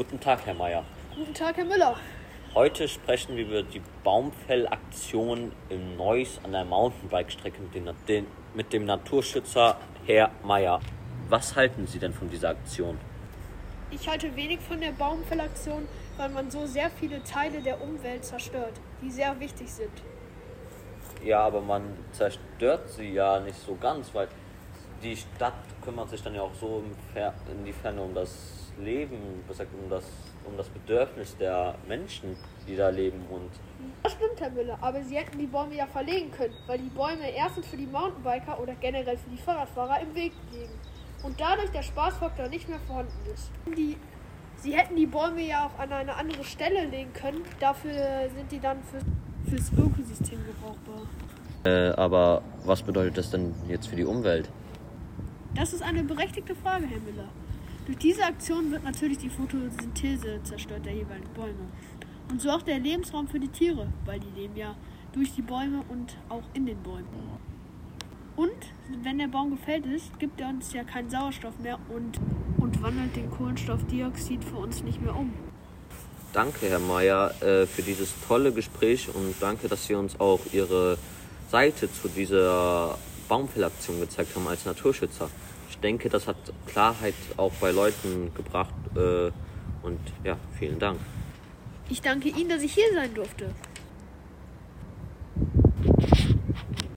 Guten Tag, Herr Mayer. Guten Tag, Herr Müller. Heute sprechen wir über die Baumfellaktion in Neuss an der Mountainbike-Strecke mit, den- mit dem Naturschützer Herr Mayer. Was halten Sie denn von dieser Aktion? Ich halte wenig von der Baumfellaktion, weil man so sehr viele Teile der Umwelt zerstört, die sehr wichtig sind. Ja, aber man zerstört sie ja nicht so ganz, weil die Stadt kümmert sich dann ja auch so in die Ferne um das Leben, was sagt, um das, um das Bedürfnis der Menschen, die da leben und Das stimmt, Herr Müller, aber Sie hätten die Bäume ja verlegen können, weil die Bäume erstens für die Mountainbiker oder generell für die Fahrradfahrer im Weg liegen und dadurch der Spaßfaktor nicht mehr vorhanden ist. Die, Sie hätten die Bäume ja auch an eine andere Stelle legen können, dafür sind die dann für, fürs Ökosystem gebrauchbar. Äh, aber was bedeutet das denn jetzt für die Umwelt? Das ist eine berechtigte Frage, Herr Müller. Durch diese Aktion wird natürlich die Photosynthese zerstört der jeweiligen Bäume. Und so auch der Lebensraum für die Tiere, weil die leben ja durch die Bäume und auch in den Bäumen. Und wenn der Baum gefällt ist, gibt er uns ja keinen Sauerstoff mehr und, und wandelt den Kohlenstoffdioxid für uns nicht mehr um. Danke, Herr Mayer, äh, für dieses tolle Gespräch und danke, dass Sie uns auch Ihre Seite zu dieser Baumfellaktion gezeigt haben als Naturschützer. Ich denke, das hat Klarheit auch bei Leuten gebracht äh, und ja, vielen Dank. Ich danke Ihnen, dass ich hier sein durfte.